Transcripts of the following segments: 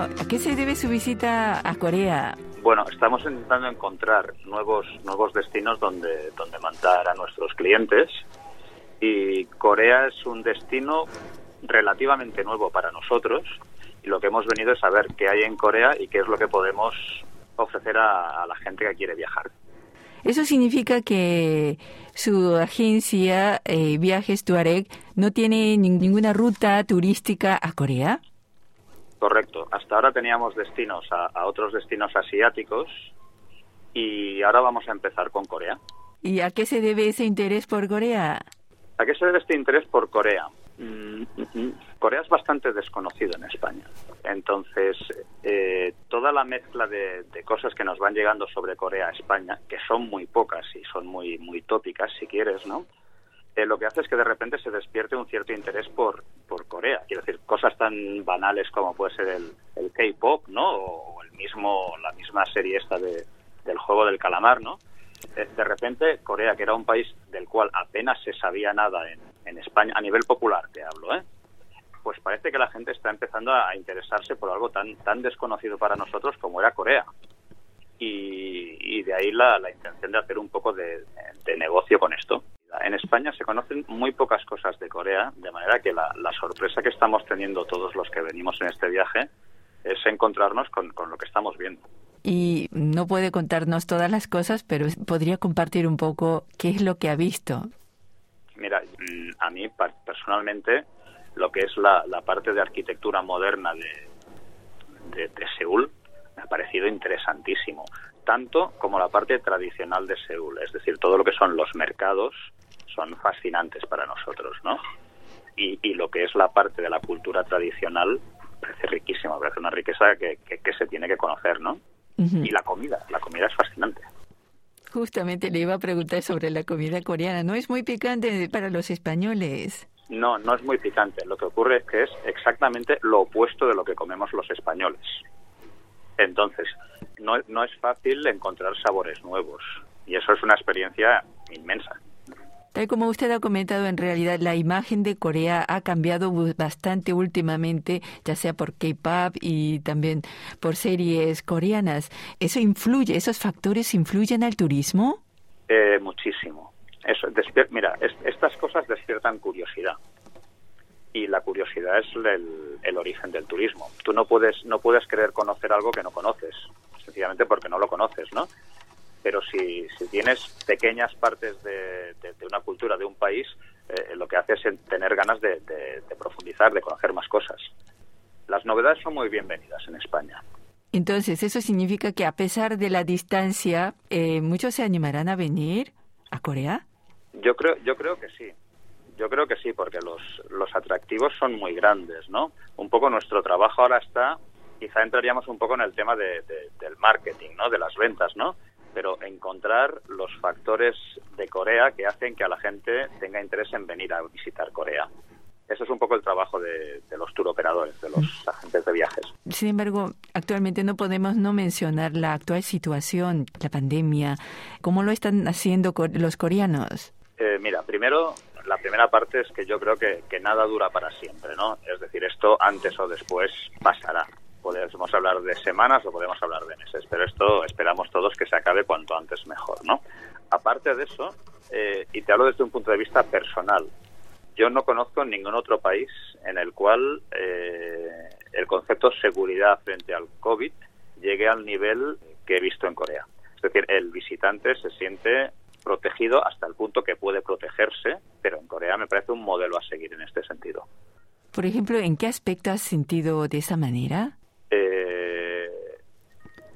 Bueno, ¿a qué se debe su visita a Corea? Bueno, estamos intentando encontrar nuevos nuevos destinos donde donde mandar a nuestros clientes y Corea es un destino relativamente nuevo para nosotros y lo que hemos venido es saber qué hay en Corea y qué es lo que podemos ofrecer a, a la gente que quiere viajar. Eso significa que su agencia eh, Viajes Tuareg no tiene ninguna ruta turística a Corea. Correcto. Hasta ahora teníamos destinos a, a, otros destinos asiáticos y ahora vamos a empezar con Corea. ¿Y a qué se debe ese interés por Corea? ¿A qué se debe este interés por Corea? Mm, Corea es bastante desconocido en España. Entonces, eh, toda la mezcla de, de, cosas que nos van llegando sobre Corea a España, que son muy pocas y son muy, muy tópicas, si quieres, ¿no? Eh, lo que hace es que de repente se despierte un cierto interés por, por Corea. Quiero decir, cosas tan banales como puede ser el, el K-pop, ¿no? O el mismo, la misma serie esta de, del juego del calamar, ¿no? Eh, de repente, Corea, que era un país del cual apenas se sabía nada en, en España, a nivel popular te hablo, ¿eh? pues parece que la gente está empezando a interesarse por algo tan, tan desconocido para nosotros como era Corea. Y, y de ahí la, la, intención de hacer un poco de, de, negocio con esto. En España se conocen muy pocas cosas de Corea, de manera que la, la, sorpresa que estamos teniendo todos los que venimos en este viaje es encontrarnos con, con lo que estamos viendo. Y no puede contarnos todas las cosas, pero podría compartir un poco qué es lo que ha visto. Mira, a mí personalmente lo que es la, la parte de arquitectura moderna de, de, de, Seúl me ha parecido interesantísimo, tanto como la parte tradicional de Seúl, es decir, todo lo que son los mercados son fascinantes para nosotros, ¿no? Y, y lo que es la parte de la cultura tradicional parece riquísima, parece una riqueza que, que, que se tiene que conocer, ¿no? Uh -huh. Y la comida, la comida es fascinante. Justamente le iba a preguntar sobre la comida coreana. ¿No es muy picante para los españoles? No, no es muy picante. Lo que ocurre es que es exactamente lo opuesto de lo que comemos los españoles. Entonces, no, no es fácil encontrar sabores nuevos. Y eso es una experiencia inmensa. Tal como usted ha comentado, en realidad la imagen de Corea ha cambiado bastante últimamente, ya sea por K-pop y también por series coreanas. ¿Eso influye, esos factores influyen al turismo? Eh, muchísimo. Eso, mira, es, estas cosas despiertan curiosidad y la curiosidad es el, el, origen del turismo. Tú no puedes no puedes querer conocer algo que no conoces, sencillamente porque no lo conoces, ¿no? Pero si, si tienes pequeñas partes de, de, de, una cultura, de un país, eh, lo que hace es tener ganas de, de profundizar, de conocer más cosas. Las novedades son muy bienvenidas en España. Entonces, ¿eso significa que a pesar de la distancia, eh, muchos se animarán a venir a Corea? Yo creo, yo creo que sí. Yo creo que sí, porque los, los atractivos son muy grandes, ¿no? Un poco nuestro trabajo ahora está, quizá entraríamos un poco en el tema de, de, del marketing, ¿no? De las ventas, ¿no? Pero encontrar los factores de Corea que hacen que a la gente tenga interés en venir a visitar Corea. Eso es un poco el trabajo de, de los turoperadores, de los agentes de viajes. Sin embargo, actualmente no podemos no mencionar la actual situación, la pandemia. ¿Cómo lo están haciendo los coreanos? Eh, mira, primero, la primera parte es que yo creo que, que, nada dura para siempre, ¿no? Es decir, esto antes o después pasará. Podemos hablar de semanas o podemos hablar de meses, pero esto esperamos todos que se acabe cuanto antes mejor, ¿no? Aparte de eso, eh, y te hablo desde un punto de vista personal, yo no conozco ningún otro país en el cual eh, el concepto seguridad frente al COVID llegue al nivel que he visto en Corea. Es decir, el visitante se siente protegido hasta el punto que puede protegerse, pero en Corea me parece un modelo a seguir en este sentido. Por ejemplo, ¿en qué aspecto has sentido de esa manera? Eh,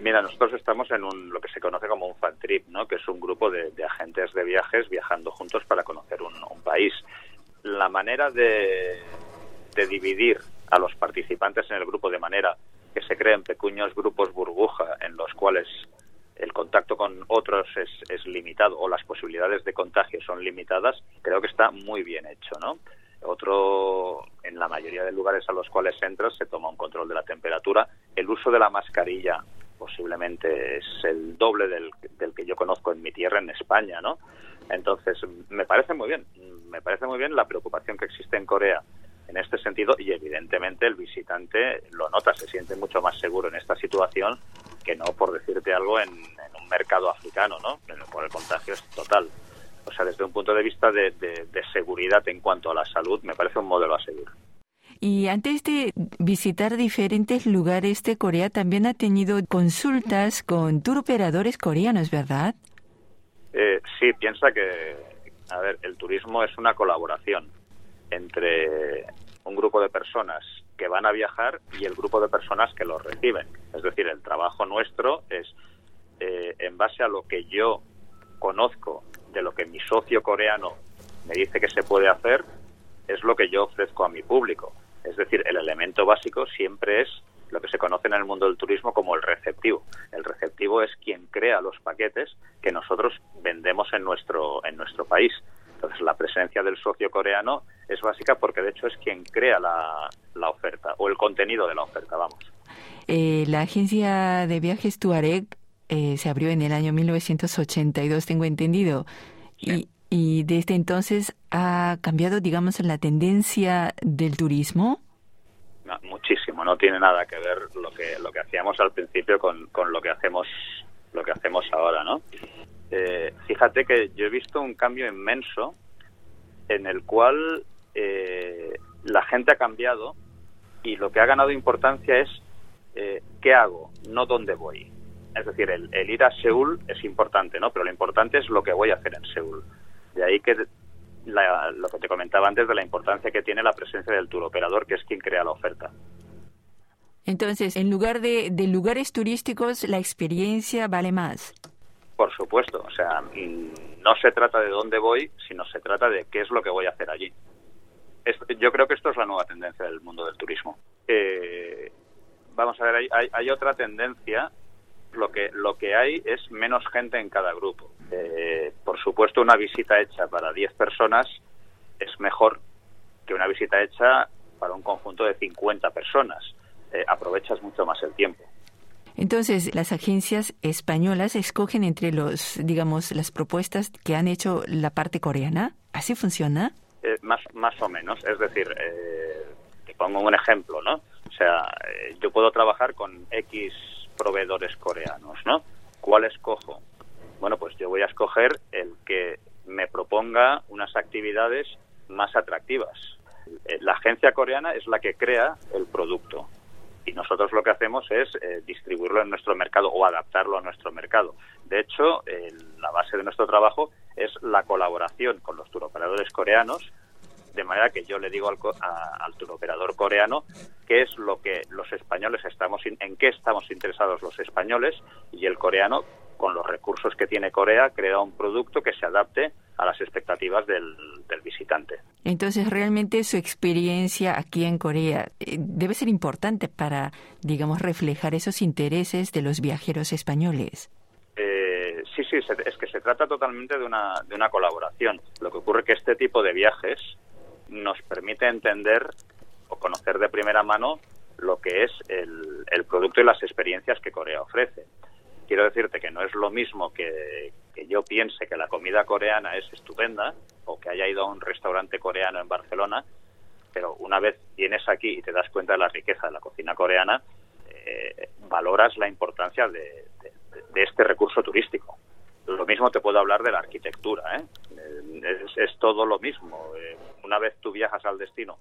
mira, nosotros estamos en un, lo que se conoce como un fan trip, ¿no? que es un grupo de, de agentes de viajes viajando juntos para conocer un, un país. La manera de, de dividir a los participantes en el grupo de manera que se creen pequeños grupos burbuja en los cuales el contacto con otros es, limitado o las posibilidades de contagio son limitadas, creo que está muy bien hecho, ¿no? Otro, en la mayoría de lugares a los cuales entras se toma un control de la temperatura. El uso de la mascarilla posiblemente es el doble del, del que yo conozco en mi tierra, en España, ¿no? Entonces, me parece muy bien, me parece muy bien la preocupación que existe en Corea en este sentido y evidentemente el visitante lo nota, se siente mucho más seguro en esta situación que no, por decirte algo, en, un mercado africano, ¿no? Por el contagio es total. O sea, desde un punto de vista de, de seguridad en cuanto a la salud, me parece un modelo a seguir. Y antes de visitar diferentes lugares de Corea, también ha tenido consultas con tour operadores coreanos, ¿verdad? Eh, sí, piensa que, a ver, el turismo es una colaboración entre un grupo de personas que van a viajar y el grupo de personas que los reciben. Es decir, el trabajo nuestro es, eh, en base a lo que yo conozco de lo que mi socio coreano me dice que se puede hacer, es lo que yo ofrezco a mi público. Es decir, el elemento básico siempre es lo que se conoce en el mundo del turismo como el receptivo. El receptivo es quien crea los paquetes que nosotros vendemos en nuestro, en nuestro país. Entonces, la presencia del socio coreano es básica porque, de hecho, es quien crea la, la oferta o el contenido de la oferta, vamos. Eh, la agencia de viajes Tuareg eh, se abrió en el año 1982, tengo entendido. Y, y desde entonces ha cambiado, digamos, la tendencia del turismo. muchísimo, no tiene nada que ver lo que lo que hacíamos al principio con, con lo que hacemos lo que hacemos ahora, ¿no? Eh, fíjate que yo he visto un cambio inmenso en el cual eh, la gente ha cambiado y lo que ha ganado importancia es eh, qué hago, no dónde voy. Es decir, el, el, ir a Seúl es importante, ¿no? Pero lo importante es lo que voy a hacer en Seúl. De ahí que lo que te comentaba antes de la importancia que tiene la presencia del tour operador, que es quien crea la oferta. Entonces, en lugar de, lugares turísticos, la experiencia vale más. Por supuesto, o sea, no se trata de dónde voy, sino se trata de qué es lo que voy a hacer allí. Yo creo que esto es la nueva tendencia del mundo del turismo. Eh, vamos a ver, hay, otra tendencia lo que lo que hay es menos gente en cada grupo. Eh, por supuesto, una visita hecha para 10 personas es mejor que una visita hecha para un conjunto de 50 personas. Eh, aprovechas mucho más el tiempo. Entonces, las agencias españolas escogen entre los, digamos, las propuestas que han hecho la parte coreana. ¿Así funciona? Eh, más, más o menos. Es decir, te pongo un ejemplo, ¿no? O sea, yo puedo trabajar con X proveedores coreanos, ¿no? ¿Cuál escojo? Bueno, pues yo voy a escoger el que me proponga unas actividades más atractivas. Eh, la agencia coreana es la que crea el producto y nosotros lo que hacemos es eh, distribuirlo en nuestro mercado o adaptarlo a nuestro mercado. De hecho, la base de nuestro trabajo es la colaboración con los turoperadores coreanos de manera que yo le digo al, a, al turoperador coreano qué es lo que los españoles estamos, en qué estamos interesados los españoles y el coreano, con los recursos que tiene Corea, crea un producto que se adapte a las expectativas del, del visitante. Entonces, realmente su experiencia aquí en Corea eh, debe ser importante para, digamos, reflejar esos intereses de los viajeros españoles. Eh, sí, sí, es que se trata totalmente de una, de una colaboración. Lo que ocurre es que este tipo de viajes nos permite entender o conocer de primera mano lo que es el, el producto y las experiencias que Corea ofrece. Quiero decirte que no es lo mismo que, yo piense que la comida coreana es estupenda o que haya ido a un restaurante coreano en Barcelona, pero una vez vienes aquí y te das cuenta de la riqueza de la cocina coreana, eh, valoras la importancia de, este recurso turístico. Lo mismo te puedo hablar de la arquitectura, ¿eh? es, todo lo mismo. Eh, una vez tú viajas al destino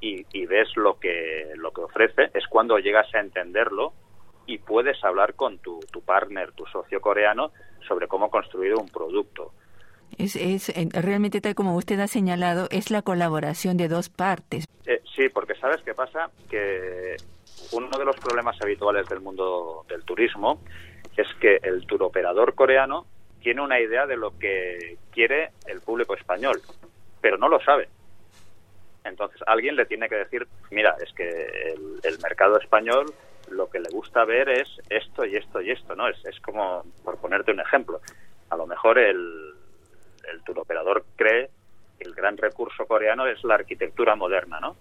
y, ves lo que, lo que ofrece, es cuando llegas a entenderlo y puedes hablar con tu, tu partner, tu socio coreano, sobre cómo construir un producto. Es, es, realmente tal como usted ha señalado, es la colaboración de dos partes. Eh, sí, porque sabes qué pasa, que uno de los problemas habituales del mundo del turismo es que el turoperador coreano tiene una idea de lo que quiere el público español, pero no lo sabe. Entonces alguien le tiene que decir, mira, es que el, mercado español lo que le gusta ver es esto y esto y esto, ¿no? Es, es como, por ponerte un ejemplo, a lo mejor el, el turoperador cree que el gran recurso coreano es la arquitectura moderna, ¿no?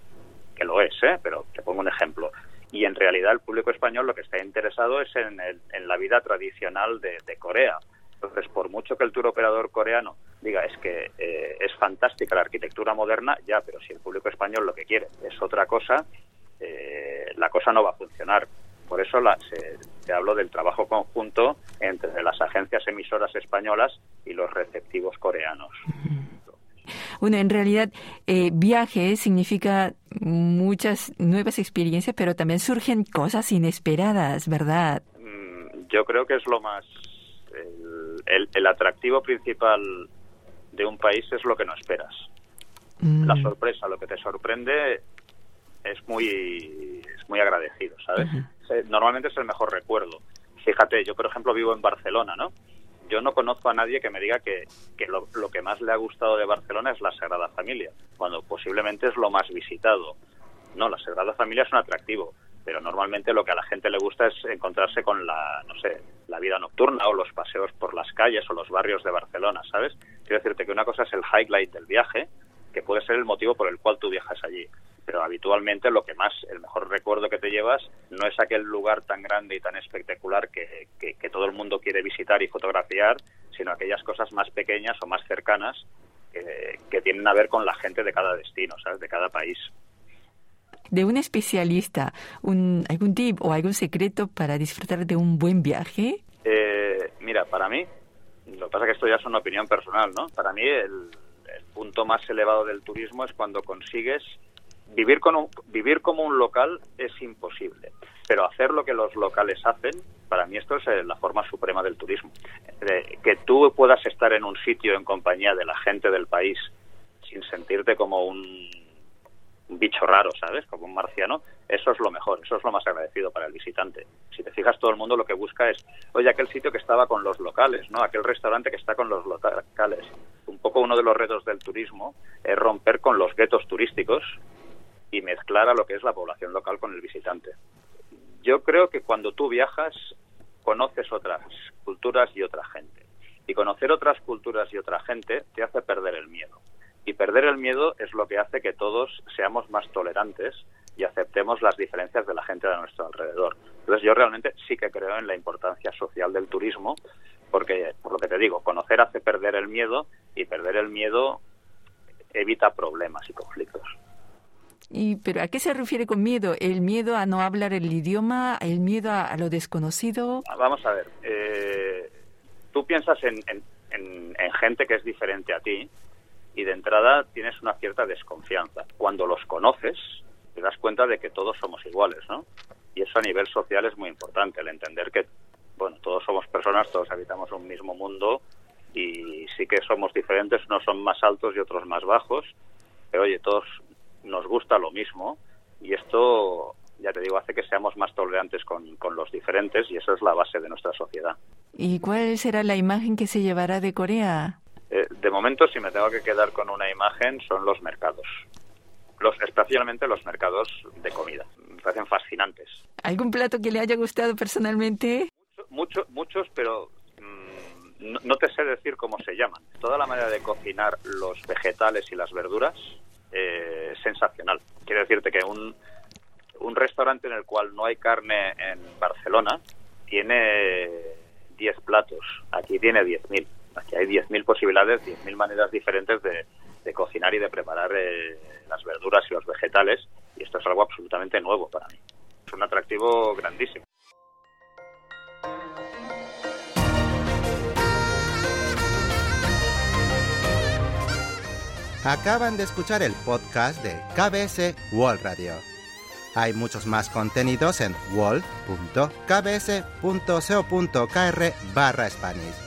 Que lo es, ¿eh? Pero te pongo un ejemplo. Y en realidad el público español lo que está interesado es en, en la vida tradicional de, Corea. Entonces, por mucho que el turoperador coreano diga es que eh, es fantástica la arquitectura moderna, ya, pero si el público español lo que quiere es otra cosa, eh, la cosa no va a funcionar. Por eso la, se, se habló del trabajo conjunto entre las agencias emisoras españolas y los receptivos coreanos. Bueno, en realidad, eh, viaje significa muchas nuevas experiencias, pero también surgen cosas inesperadas, ¿verdad? Mm, yo creo que es lo más. El, el, atractivo principal de un país es lo que no esperas. Mm. La sorpresa, lo que te sorprende, es muy, es muy agradecido, ¿sabes? Normalmente es el mejor recuerdo. Fíjate, yo por ejemplo vivo en Barcelona, ¿no? yo no conozco a nadie que me diga que, lo, que más le ha gustado de Barcelona es la Sagrada Familia, cuando posiblemente es lo más visitado. No, la Sagrada Familia es un atractivo, pero normalmente lo que a la gente le gusta es encontrarse con la, no sé, la vida nocturna o los paseos por las calles o los barrios de Barcelona, ¿sabes? Quiero decirte que una cosa es el highlight del viaje, que puede ser el motivo por el cual tú viajas allí pero habitualmente lo que más, el mejor recuerdo que te llevas no es aquel lugar tan grande y tan espectacular que, que, todo el mundo quiere visitar y fotografiar, sino aquellas cosas más pequeñas o más cercanas que, que tienen a ver con la gente de cada destino, ¿sabes? De cada país. De un especialista, un, ¿algún tip o algún secreto para disfrutar de un buen viaje? Eh, mira, para mí, lo que pasa es que esto ya es una opinión personal, ¿no? Para mí el, el punto más elevado del turismo es cuando consigues vivir, con vivir como un local es imposible, pero hacer lo que los locales hacen, para mí esto es eh, la forma suprema del turismo. que tú puedas estar en un sitio en compañía de la gente del país sin sentirte como un, bicho raro, ¿sabes? Como un marciano, eso es lo mejor, eso es lo más agradecido para el visitante. Si te fijas, todo el mundo lo que busca es, oye, aquel sitio que estaba con los locales, ¿no? Aquel restaurante que está con los locales. Un poco uno de los retos del turismo es romper con los guetos turísticos y mezclar a lo que es la población local con el visitante. Yo creo que cuando tú viajas conoces otras culturas y otra gente. Y conocer otras culturas y otra gente te hace perder el miedo. Y perder el miedo es lo que hace que todos seamos más tolerantes y aceptemos las diferencias de la gente de nuestro alrededor. Entonces yo realmente sí que creo en la importancia social del turismo, porque, por lo que te digo, conocer hace perder el miedo y perder el miedo evita problemas y conflictos. Y, pero ¿a qué se refiere con miedo? ¿El miedo a no hablar el idioma? ¿El miedo a, lo desconocido? Ah, vamos a ver. Eh, tú piensas en, en, gente que es diferente a ti y de entrada tienes una cierta desconfianza. Cuando los conoces, te das cuenta de que todos somos iguales, ¿no? Y eso a nivel social es muy importante, el entender que, bueno, todos somos personas, todos habitamos un mismo mundo y sí que somos diferentes, unos son más altos y otros más bajos, pero oye, todos nos gusta lo mismo y esto, ya te digo, hace que seamos más tolerantes con, con los diferentes y eso es la base de nuestra sociedad. ¿Y cuál será la imagen que se llevará de Corea? Eh, de momento, si me tengo que quedar con una imagen, son los mercados. Los, especialmente los mercados de comida. Me parecen fascinantes. ¿Algún plato que le haya gustado personalmente? Mucho, muchos, pero mm, no, no, te sé decir cómo se llaman. Toda la manera de cocinar los vegetales y las verduras eh, sensacional. Quiero decirte que un, un restaurante en el cual no hay carne en Barcelona tiene 10 platos, aquí tiene 10.000. Aquí hay 10.000 posibilidades, 10.000 maneras diferentes de, cocinar y de preparar eh, las verduras y los vegetales, y esto es algo absolutamente nuevo para mí. Es un atractivo grandísimo. Acaban de escuchar el podcast de KBS World Radio. Hay muchos más contenidos en wall.kbs.co.kr barra Spanish.